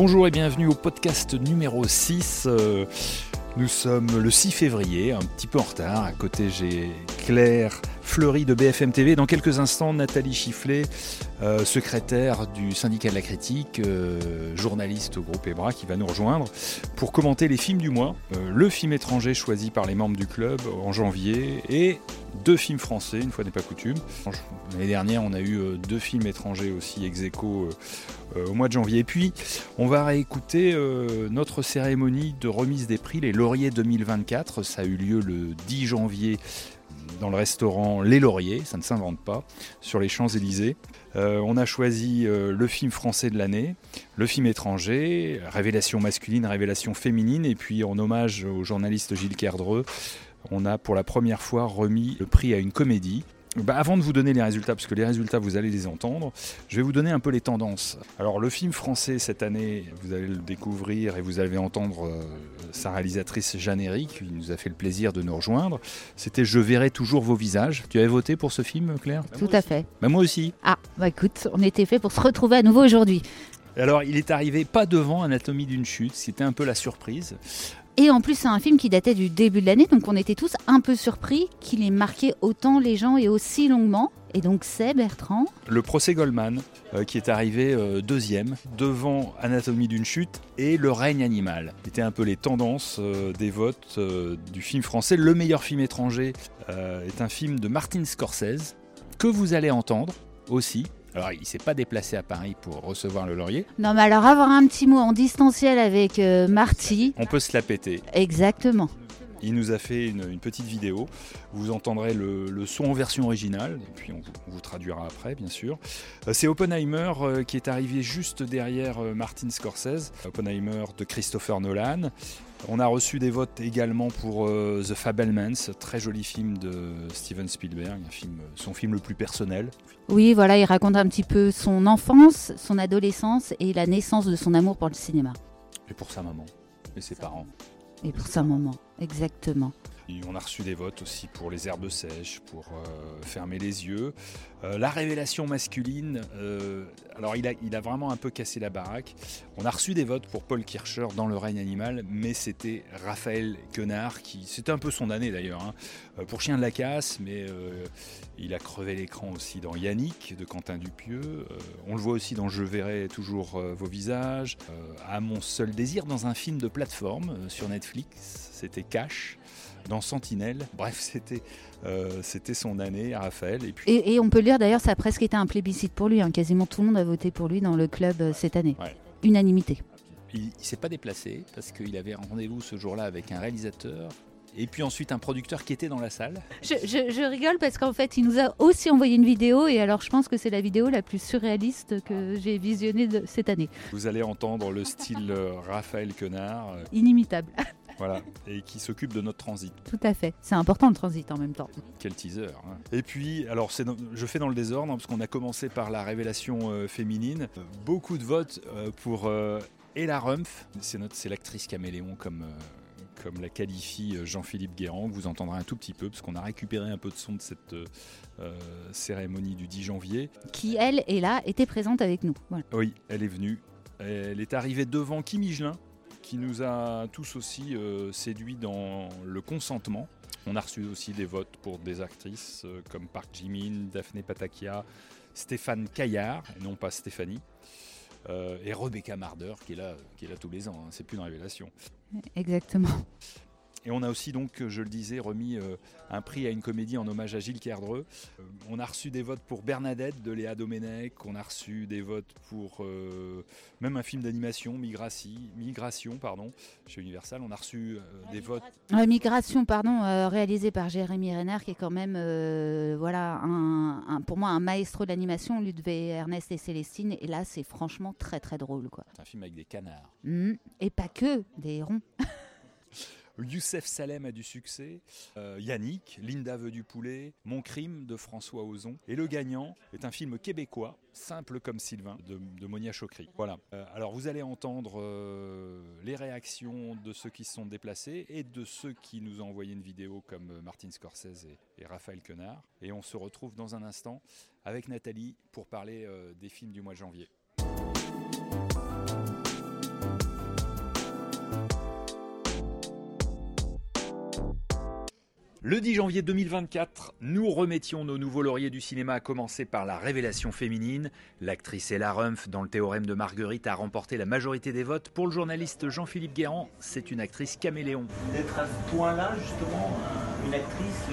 Bonjour et bienvenue au podcast numéro 6. Euh, nous sommes le 6 février, un petit peu en retard. À côté, j'ai Claire Fleury de BFM TV. Dans quelques instants, Nathalie Chifflet, euh, secrétaire du syndicat de la critique, euh, journaliste au groupe EBRA, qui va nous rejoindre pour commenter les films du mois. Euh, le film étranger choisi par les membres du club en janvier et deux films français, une fois n'est pas coutume. L'année dernière, on a eu deux films étrangers aussi ex aequo au mois de janvier. Et puis, on va réécouter notre cérémonie de remise des prix, les Lauriers 2024. Ça a eu lieu le 10 janvier dans le restaurant Les Lauriers, ça ne s'invente pas, sur les Champs-Élysées. Euh, on a choisi euh, le film français de l'année, le film étranger, révélation masculine, révélation féminine, et puis en hommage au journaliste Gilles Kerdreux, on a pour la première fois remis le prix à une comédie. Bah, avant de vous donner les résultats, parce que les résultats vous allez les entendre, je vais vous donner un peu les tendances. Alors le film français cette année, vous allez le découvrir et vous allez entendre euh, sa réalisatrice Jeanne Eric, qui nous a fait le plaisir de nous rejoindre. C'était Je verrai toujours vos visages. Tu avais voté pour ce film, Claire? Tout à fait. Bah, moi aussi. Ah, bah écoute, on était fait pour se retrouver à nouveau aujourd'hui. Alors, il est arrivé pas devant Anatomie d'une chute, c'était un peu la surprise. Et en plus, c'est un film qui datait du début de l'année, donc on était tous un peu surpris qu'il ait marqué autant les gens et aussi longuement. Et donc c'est Bertrand. Le procès Goldman, euh, qui est arrivé euh, deuxième, devant Anatomie d'une chute et Le règne animal. C'était un peu les tendances euh, des votes du film français. Le meilleur film étranger est un film de Martin Scorsese, que vous allez entendre aussi. Alors, il ne s'est pas déplacé à Paris pour recevoir le laurier. Non, mais alors avoir un petit mot en distanciel avec euh, Marty. On peut se la péter. Exactement. Il nous a fait une, petite vidéo. Vous entendrez le, son en version originale, et puis on, vous traduira après, bien sûr. Euh, c'est Oppenheimer euh, qui est arrivé juste derrière Martin Scorsese, Oppenheimer de Christopher Nolan. On a reçu des votes également pour The Fabelmans, très joli film de Steven Spielberg, un film, son film le plus personnel, oui, voilà, il raconte un petit peu son enfance, son adolescence et la naissance de son amour pour le cinéma. Et pour sa maman et ses parents. Et pour sa maman, exactement. On a reçu des votes aussi pour les herbes sèches, pour euh, fermer les yeux. Euh, la révélation masculine, euh, alors il a, vraiment un peu cassé la baraque. On a reçu des votes pour Paul Kircher dans Le règne animal, mais c'était Raphaël Quenard, qui c'était un peu son année d'ailleurs, hein. pour Chien de la casse, mais il a crevé l'écran aussi dans Yannick de Quentin Dupieux. on le voit aussi dans Je verrai toujours vos visages, à mon seul désir dans un film de plateforme sur Netflix, c'était Cash dans Sentinelle. Bref, c'était euh, c'était son année à Raphaël. Et, puis... et, on peut le dire d'ailleurs, ça a presque été un plébiscite pour lui. Hein. Quasiment tout le monde a voté pour lui dans le club euh, cette année. Unanimité. Il ne s'est pas déplacé parce qu'il avait un rendez-vous ce jour-là avec un réalisateur et puis ensuite un producteur qui était dans la salle. Je, rigole parce qu'en fait, il nous a aussi envoyé une vidéo et alors je pense que c'est la vidéo la plus surréaliste que j'ai visionnée cette année. Vous allez entendre le style euh, Raphaël Quenard. Inimitable. Voilà, et qui s'occupe de notre transit. Tout à fait. C'est important le transit en même temps. Quel teaser. Hein. Et puis, alors je fais dans le désordre, hein, parce qu'on a commencé par la révélation euh, féminine. Beaucoup de votes euh, pour euh, Ella Rumpf. C'est l'actrice caméléon comme comme la qualifie Jean-Philippe Guérand, que vous entendrez un tout petit peu, parce qu'on a récupéré un peu de son de cette cérémonie du 10 janvier. Qui, elle, est là, était présente avec nous. Oui, elle est venue. Elle est arrivée devant Kim Higelin, qui nous a tous aussi euh, séduits dans le consentement. On a reçu aussi des votes pour des actrices euh, comme Park Jimin, Daphné Patakia, Stéphane Caillard, et non pas Stéphanie, euh, et Rebecca Marder qui est là, qui est là tous les ans. Hein. c'est plus une révélation. Exactement. Et on a aussi donc, je le disais, remis euh, un prix à une comédie en hommage à Gilles Kerdreux. Euh, on a reçu des votes pour Bernadette de Léa Domenech, on a reçu des votes pour euh, même un film d'animation, Migration, pardon, chez Universal. On a reçu des votes. Migration, pardon, réalisé par Jérémy Renner, qui est quand même, voilà, un, pour moi un maestro d'animation. Devait Ernest et Célestine, et là c'est franchement très très drôle, quoi. C'est un film avec des canards. Mmh. et pas que des hérons. Youssef Salem a du succès, euh, Yannick, Linda veut du poulet, Mon crime de François Ozon. Et le gagnant est un film québécois, simple comme Sylvain, de, Monia Chokri. Voilà. Euh, alors vous allez entendre euh, les réactions de ceux qui se sont déplacés et de ceux qui nous ont envoyé une vidéo comme Martin Scorsese et, et Raphaël Quenard. Et on se retrouve dans un instant avec Nathalie pour parler des films du mois de janvier. Le 10 janvier 2024, nous remettions nos nouveaux lauriers du cinéma, à commencer par la révélation féminine. L'actrice Ella Rumpf, dans le théorème de Marguerite, a remporté la majorité des votes. Pour le journaliste Jean-Philippe Guérand, c'est une actrice caméléon. D'être à ce point-là, justement, une actrice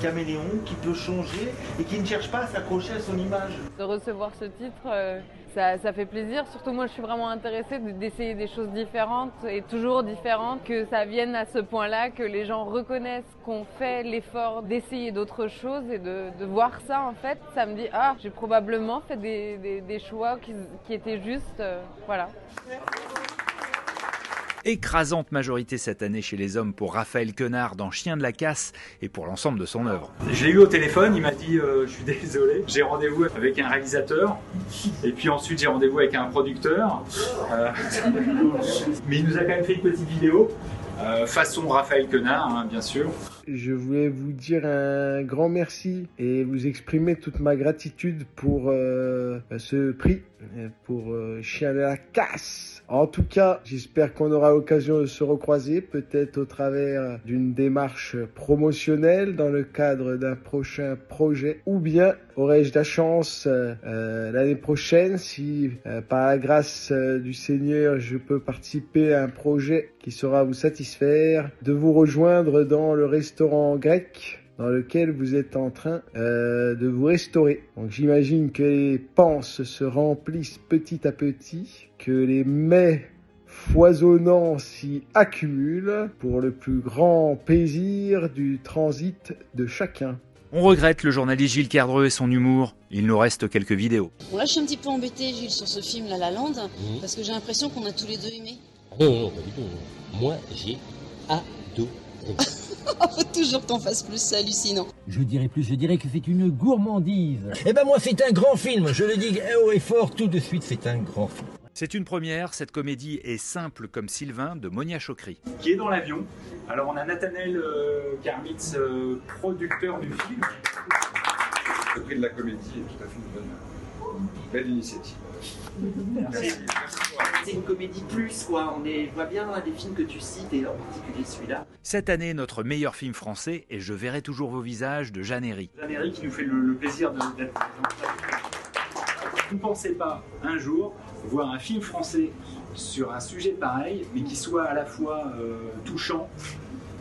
caméléon qui peut changer et qui ne cherche pas à s'accrocher à son image. De recevoir ce titre, euh, ça, ça, fait plaisir. Surtout moi, je suis vraiment intéressée d'essayer des choses différentes et toujours différentes, que ça vienne à ce point-là, que les gens reconnaissent qu'on fait l'effort d'essayer d'autres choses et de, de, voir ça, en fait, ça me dit, ah, j'ai probablement fait des, des, des choix qui, qui, étaient justes. Euh, voilà. Écrasante majorité cette année chez les hommes pour Raphaël Quenard dans Chien de la casse et pour l'ensemble de son œuvre. Je l'ai eu au téléphone, il m'a dit euh, je suis désolé, j'ai rendez-vous avec un réalisateur et puis ensuite j'ai rendez-vous avec un producteur. Euh... Mais il nous a quand même fait une petite vidéo. Euh, façon Raphaël Quenard, hein, bien sûr. Je voulais vous dire un grand merci et vous exprimer toute ma gratitude pour euh, ce prix, pour euh, Chien de la casse. En tout cas, j'espère qu'on aura l'occasion de se recroiser, peut-être au travers d'une démarche promotionnelle dans le cadre d'un prochain projet, ou bien aurais-je la chance euh, l'année prochaine, si euh, par la grâce euh, du Seigneur je peux participer à un projet qui saura vous satisfaire, de vous rejoindre dans le restaurant grec dans lequel vous êtes en train euh, de vous restaurer. Donc j'imagine que les panses se remplissent petit à petit, que les mets foisonnants s'y accumulent pour le plus grand plaisir du transit de chacun. On regrette le journaliste Gilles Cardreux et son humour. Il nous reste quelques vidéos. Bon là je suis un petit peu embêté Gilles sur ce film La La Land mmh. parce que j'ai l'impression qu'on a tous les deux aimé. Non, non, non, pas du tout. Moi j'ai adoré. Faut toujours que t'en fasses plus, c'est hallucinant. Je dirais plus, je dirais que c'est une gourmandise. Eh ben moi c'est un grand film, je le dis haut et fort tout de suite, c'est un grand film. C'est une première, cette comédie est simple comme Sylvain de Monia Chokri. Qui est dans l'avion. Alors on a Nathanel euh, Karmitz, euh, producteur du film. Le prix de la comédie est tout à fait une bonne, belle initiative. C'est une comédie plus, quoi. On est, voit bien des films que tu cites, et en particulier celui-là. Cette année, notre meilleur film français est Je verrai toujours vos visages de Jeanne Herry. Jeanne Herry qui nous fait le, le plaisir d'être. Ne pensez pas un jour voir un film français sur un sujet pareil, mais qui soit à la fois euh, touchant,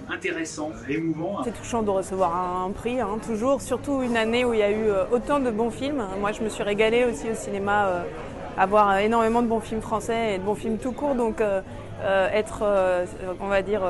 intéressant, émouvant. C'est touchant de recevoir un prix, hein, toujours, surtout une année où il y a eu autant de bons films. Moi, je me suis régalée aussi au cinéma. Euh, avoir énormément de bons films français et de bons films tout court, donc euh, euh, être, euh, on va dire,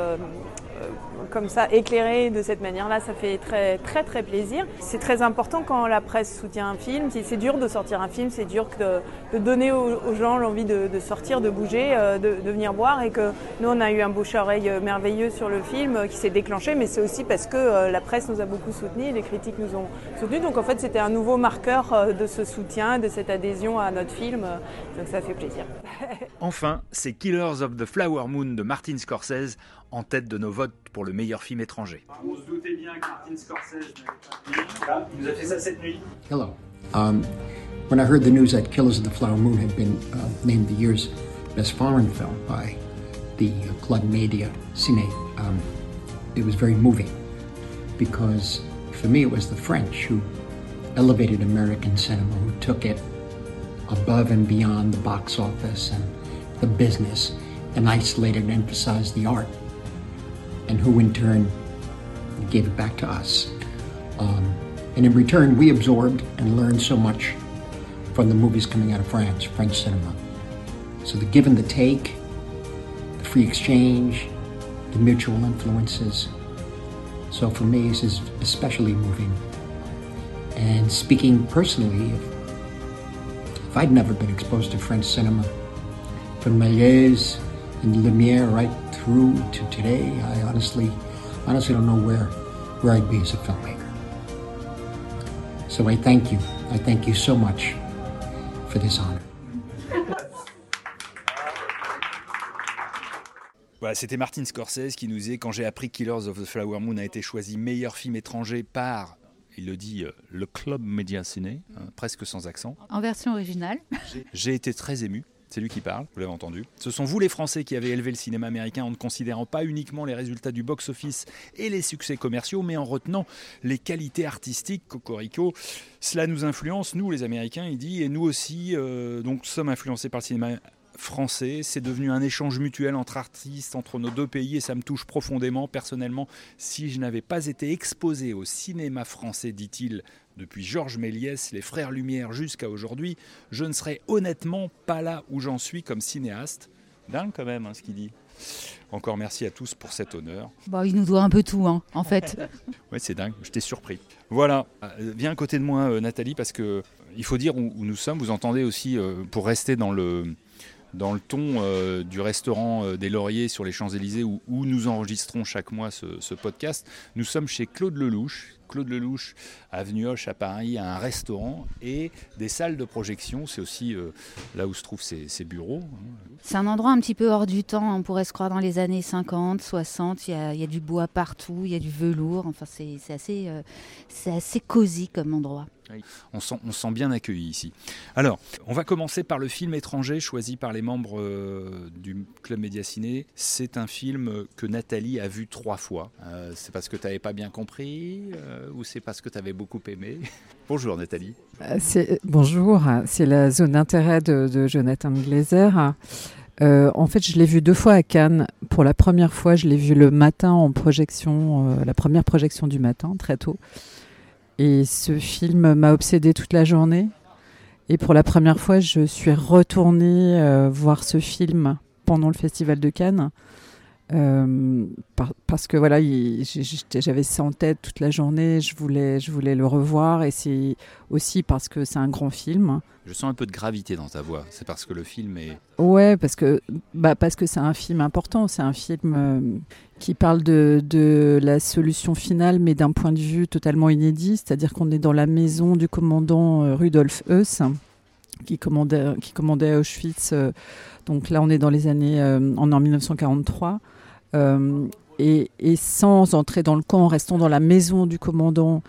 comme ça, éclairé de cette manière-là, ça fait très très très plaisir. C'est très important quand la presse soutient un film. C'est dur de sortir un film, c'est dur de, donner aux, gens l'envie de, sortir, de bouger, de, de, venir voir. Et que nous, on a eu un bouche à oreille merveilleux sur le film qui s'est déclenché, mais c'est aussi parce que la presse nous a beaucoup soutenus, les critiques nous ont soutenus. Donc en fait, c'était un nouveau marqueur de ce soutien, de cette adhésion à notre film. Donc ça fait plaisir. enfin, c'est Killers of the Flower Moon de Martin Scorsese en tête de nos votes pour le meilleur film étranger. On se doutait bien que Martin Scorsese là, il nous a fait ça cette nuit. Hello. Um, when I heard the news that Killers of the Flower Moon had been uh, named the year's best foreign film by the uh, Club Media Cine, um, it was very moving because for me it was the French who elevated American cinema, who took it above and beyond the box office and the business and isolated and emphasized the art and who in turn gave it back to us. Um, and in return, we absorbed and learned so much from the movies coming out of France, French cinema. So the give and the take, the free exchange, the mutual influences. So for me, this is especially moving. And speaking personally, if, if I'd never been exposed to French cinema, from Méliès and Lumière right through to today, I honestly, honestly don't know where, where I'd be as a filmmaker. So I thank you. I thank you so much for this honor. Voilà, c'était Martin Scorsese qui nous disait quand j'ai appris Killers of the Flower Moon a été choisi meilleur film étranger par il le dit, euh, le Club Média Ciné, hein, presque sans accent. En version originale. J'ai été très ému. C'est lui qui parle, vous l'avez entendu. Ce sont vous les Français qui avez élevé le cinéma américain en ne considérant pas uniquement les résultats du box-office et les succès commerciaux, mais en retenant les qualités artistiques. Cocorico, cela nous influence, nous les Américains, il dit, et nous aussi, euh, donc sommes influencés par le cinéma français. C'est devenu un échange mutuel entre artistes, entre nos deux pays, et ça me touche profondément. Personnellement, si je n'avais pas été exposé au cinéma français, dit-il, depuis Georges Méliès, les Frères Lumière jusqu'à aujourd'hui, je ne serais honnêtement pas là où j'en suis comme cinéaste. Dingue quand même hein, ce qu'il dit. Encore merci à tous pour cet honneur. Bon, il nous doit un peu tout, hein, en fait. ouais, c'est dingue, j'étais surpris. Voilà, euh, viens à côté de moi, euh, Nathalie, parce que il faut dire où, nous sommes. Vous entendez aussi, euh, pour rester dans le, dans le ton euh, du restaurant euh, des Lauriers sur les Champs-Élysées où, nous enregistrons chaque mois ce, podcast. Nous sommes chez Claude Lelouch. Claude Lelouch, avenue Hoche à Paris, a un restaurant et des salles de projection. C'est aussi euh, là où se trouvent ses, bureaux. C'est un endroit un petit peu hors du temps. On pourrait se croire dans les années 50, 60. Il y a, du bois partout, il y a du velours. Enfin, c'est assez, c'est assez cosy comme endroit. On sent, on sent bien accueilli ici. Alors, on va commencer par le film étranger choisi par les membres euh, du Club Média Ciné. C'est un film que Nathalie a vu trois fois. Euh, c'est parce que tu n'avais pas bien compris euh, ou c'est parce que tu avais beaucoup aimé? Bonjour Nathalie. bonjour, c'est la zone d'intérêt de, Jonathan Glazer. en fait, je l'ai vu deux fois à Cannes. Pour la première fois, je l'ai vu le matin en projection, la première projection du matin, très tôt. Et ce film m'a obsédé toute la journée. Et pour la première fois, je suis retournée euh, voir ce film pendant le Festival de Cannes. Euh, parce que voilà, j'avais ça en tête toute la journée, je voulais, je voulais le revoir et c'est aussi parce que c'est un grand film. Je sens un peu de gravité dans ta voix, c'est parce que le film est... Ouais, parce que bah, parce que c'est un film important, c'est un film euh, qui parle de, de, la solution finale mais d'un point de vue totalement inédit, c'est-à-dire qu'on est dans la maison du commandant euh, Rudolf Heuss qui commandait, qui commandait Auschwitz. donc là, on est dans les années, en, en 1943. Euh, et, sans entrer dans le camp, en restant dans la maison du commandant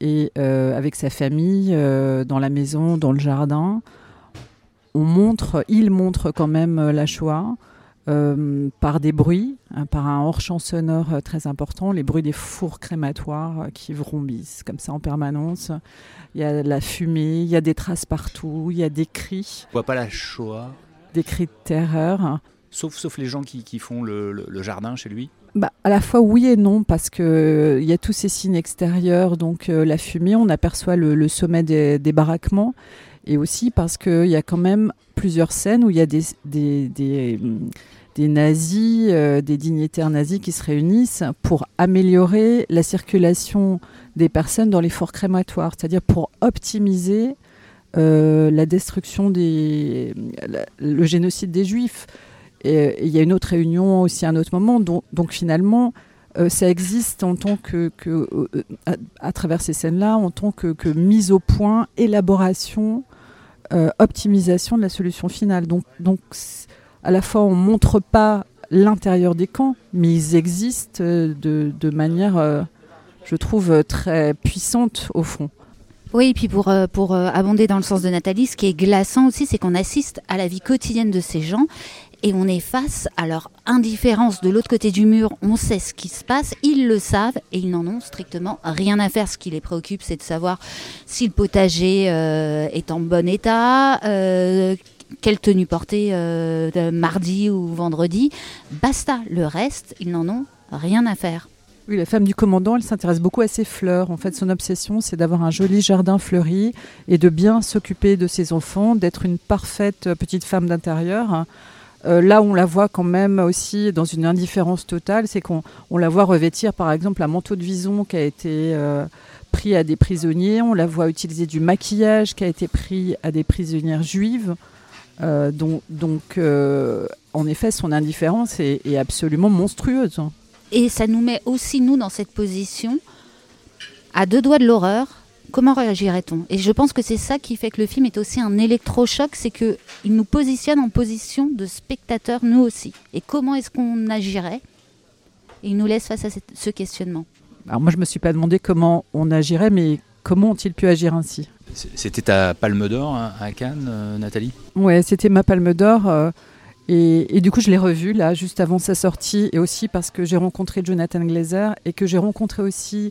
et euh, avec sa famille, euh, dans la maison, dans le jardin, on montre, il montre quand même la Shoah. Par des bruits, hein, par un hors-champ sonore très important, les bruits des fours crématoires qui vrombissent comme ça en permanence. Il y a la fumée, il y a des traces partout, il y a des cris. On voit pas la Shoah Des cris de terreur. Sauf, sauf les gens qui, qui font le, le, jardin chez lui bah, à la fois oui et non, parce qu'il euh, y a tous ces signes extérieurs, donc euh, la fumée, on aperçoit le, sommet des, des, baraquements, et aussi parce qu'il y a quand même plusieurs scènes où il y a des, nazis, euh, des dignitaires nazis qui se réunissent pour améliorer la circulation des personnes dans les forts crématoires, c'est-à-dire pour optimiser la destruction des, le génocide des juifs. Et il y a une autre réunion aussi à un autre moment. Donc, finalement, euh, ça existe en tant que, euh, à, travers ces scènes-là, en tant que, mise au point, élaboration, euh, optimisation de la solution finale. Donc, à la fois, on montre pas l'intérieur des camps, mais ils existent de, de manière, je trouve, très puissante au fond. Oui, et puis pour, pour abonder dans le sens de Nathalie, ce qui est glaçant aussi, c'est qu'on assiste à la vie quotidienne de ces gens et on est face à leur indifférence de l'autre côté du mur. On sait ce qui se passe, ils le savent et ils n'en ont strictement rien à faire. Ce qui les préoccupe, c'est de savoir si le potager euh, est en bon état. Euh, quelle tenue porter euh, mardi ou vendredi. Basta, le reste, ils n'en ont rien à faire. Oui, la femme du commandant, elle s'intéresse beaucoup à ses fleurs. En fait, son obsession, c'est d'avoir un joli jardin fleuri et de bien s'occuper de ses enfants, d'être une parfaite petite femme d'intérieur. Euh, là on la voit quand même aussi dans une indifférence totale, c'est qu'on la voit revêtir par exemple un manteau de vison qui a été euh, pris à des prisonniers, on la voit utiliser du maquillage qui a été pris à des prisonnières juives. Euh, donc, en effet, son indifférence est, absolument monstrueuse. Et ça nous met aussi, nous, dans cette position, à deux doigts de l'horreur, comment réagirait-on? Et je pense que c'est ça qui fait que le film est aussi un électrochoc, c'est qu'il nous positionne en position de spectateur, nous aussi. Et comment est-ce qu'on agirait? Et il nous laisse face à ce questionnement. Alors moi, je ne me suis pas demandé comment on agirait, mais comment ont-ils pu agir ainsi? C'était ta palme d'or hein, à Cannes, Nathalie? Ouais, c'était ma palme d'or. Et, du coup, je l'ai revu là, juste avant sa sortie, et aussi parce que j'ai rencontré Jonathan Glazer et que j'ai rencontré aussi euh,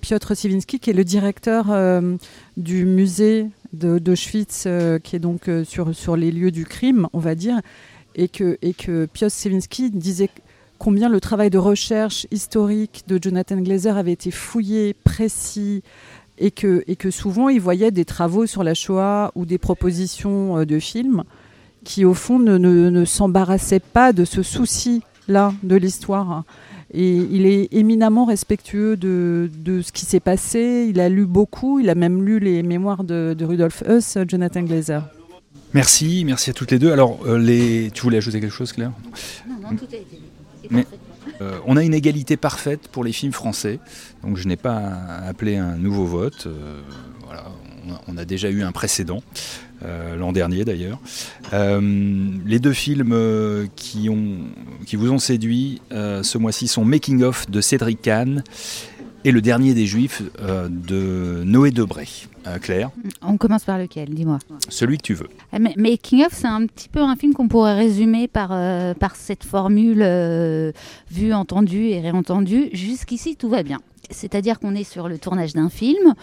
Piotr Sivinsky, qui est le directeur euh, du musée d'Auschwitz, euh, qui est donc sur, les lieux du crime, on va dire, et que, Piotr Sivinsky disait combien le travail de recherche historique de Jonathan Glazer avait été fouillé, précis, et que, souvent il voyait des travaux sur la Shoah ou des propositions de films qui au fond ne, s'embarrassait pas de ce souci-là de l'histoire. Et il est éminemment respectueux de, de ce qui s'est passé. Il a lu beaucoup. Il a même lu les mémoires de, de Rudolf Heuss, Jonathan Glazer. Merci, merci à toutes les deux. Alors, euh, les... tu voulais ajouter quelque chose, Claire? Non, non, tout a été Mais, euh, on a une égalité parfaite pour les films français, donc je n'ai pas appelé un nouveau vote. Euh, voilà, on a déjà eu un précédent. Euh, l'an dernier d'ailleurs. Euh, les deux films euh, qui, ont, qui vous ont séduit ce mois-ci sont Making of de Cédric Kahn et Le dernier des Juifs de Noé Debré. Claire On commence par lequel, dis-moi Celui que tu veux. Making of, c'est un petit peu un film qu'on pourrait résumer par, par cette formule vue, entendue et réentendue. Jusqu'ici, tout va bien. C'est-à-dire qu'on est sur le tournage d'un film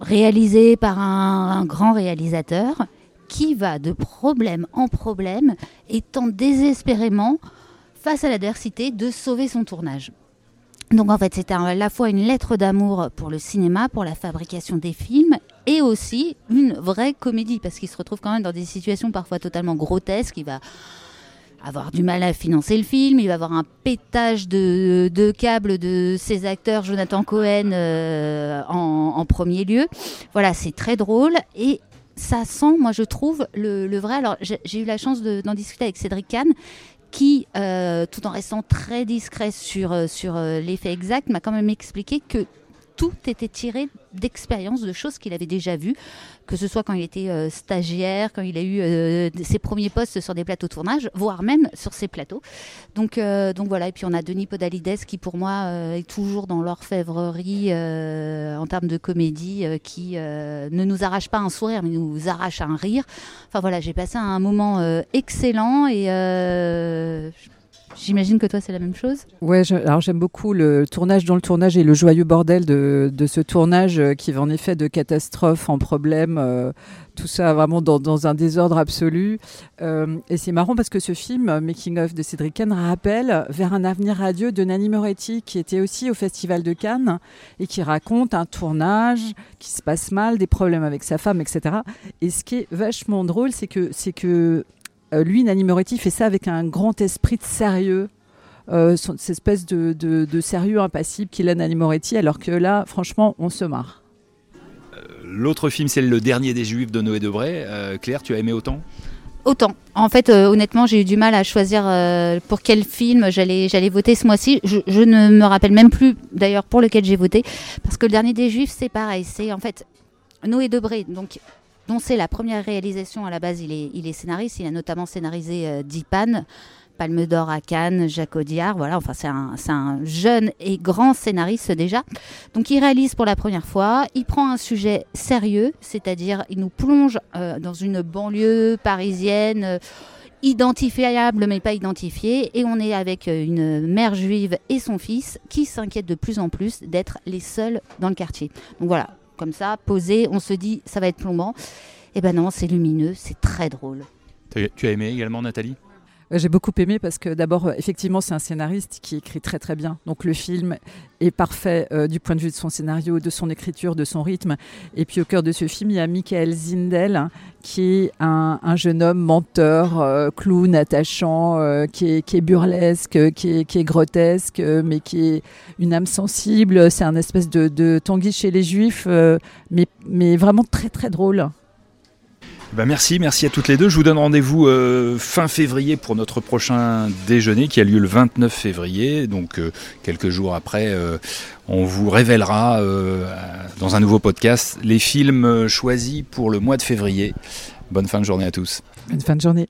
réalisé par un, grand réalisateur qui va de problème en problème et tente désespérément, face à l'adversité, de sauver son tournage. Donc en fait, c'était à la fois une lettre d'amour pour le cinéma, pour la fabrication des films, et aussi une vraie comédie, parce qu'il se retrouve quand même dans des situations parfois totalement grotesques. Il va avoir du mal à financer le film, il va avoir un pétage de, câbles de ses acteurs, Jonathan Cohen euh, en, premier lieu. Voilà, c'est très drôle et ça sent, moi je trouve, le, vrai. Alors j'ai eu la chance d'en discuter avec Cédric Kahn qui, euh, tout en restant très discret sur, euh, sur l'effet exact, m'a quand même expliqué que tout était tiré d'expériences, de choses qu'il avait déjà vues, que ce soit quand il était euh, stagiaire, quand il a eu euh, ses premiers postes sur des plateaux de tournage, voire même sur ces plateaux. Donc, euh, donc voilà, et puis on a Denis Podalides qui pour moi est toujours dans l'orfèvrerie en termes de comédie, qui ne nous arrache pas un sourire, mais nous arrache un rire. Enfin voilà, j'ai passé un moment excellent et J'imagine que toi, c'est la même chose Ouais, alors j'aime beaucoup le tournage dans le tournage et le joyeux bordel de, ce tournage euh, qui va en effet de catastrophe en problème, euh, tout ça vraiment dans, un désordre absolu. Euh, et c'est marrant parce que ce film, Making of de Cédric Kahn, rappelle vers un avenir radieux de Nanni Moretti, qui était aussi au Festival de Cannes et qui raconte un tournage qui se passe mal, des problèmes avec sa femme, etc. Et ce qui est vachement drôle, c'est que, c'est que euh, lui, Nanni Moretti, fait ça avec un grand esprit de sérieux. Euh, cette espèce de, de, sérieux impassible qu'il a Nanni Moretti, alors que là, franchement, on se marre. Euh, l'autre film, c'est Le Dernier des Juifs de Noé Debray. Claire, tu as aimé autant? Autant. En fait, honnêtement, j'ai eu du mal à choisir pour quel film j'allais, j'allais voter ce mois-ci. Je, je, ne me rappelle même plus, d'ailleurs, pour lequel j'ai voté. Parce que Le Dernier des Juifs, c'est pareil. C'est en fait Noé Debré. Donc, dont c'est la première réalisation à la base. Il est, scénariste, il a notamment scénarisé euh, Dipan, Palme d'Or à Cannes, Jacques Audiard. Voilà, enfin, c'est un, un, jeune et grand scénariste déjà. Donc, il réalise pour la première fois. Il prend un sujet sérieux, c'est-à-dire, il nous plonge euh, dans une banlieue parisienne. Euh, identifiable mais pas identifiée et on est avec une mère juive et son fils qui s'inquiètent de plus en plus d'être les seuls dans le quartier. Donc voilà, comme ça, posé, on se dit ça va être plombant. Et eh ben non, c'est lumineux, c'est très drôle. Tu as aimé également Nathalie? J'ai beaucoup aimé parce que d'abord, effectivement, c'est un scénariste qui écrit très très bien. Donc le film est parfait euh, du point de vue de son scénario, de son écriture, de son rythme. Et puis au cœur de ce film, il y a Michael Zindel, hein, qui est un, jeune homme menteur, euh, clown, attachant, euh, qui, est, burlesque, qui est, grotesque, mais qui est une âme sensible. C'est un espèce de, de Tanguy chez les Juifs, mais, mais vraiment très très drôle. Bah, merci, merci à toutes les deux. Je vous donne rendez-vous euh, fin février pour notre prochain déjeuner qui a lieu le 29 février. Donc euh, quelques jours après, euh, on vous révélera dans un nouveau podcast les films choisis pour le mois de février. Bonne fin de journée à tous. Bonne fin de journée.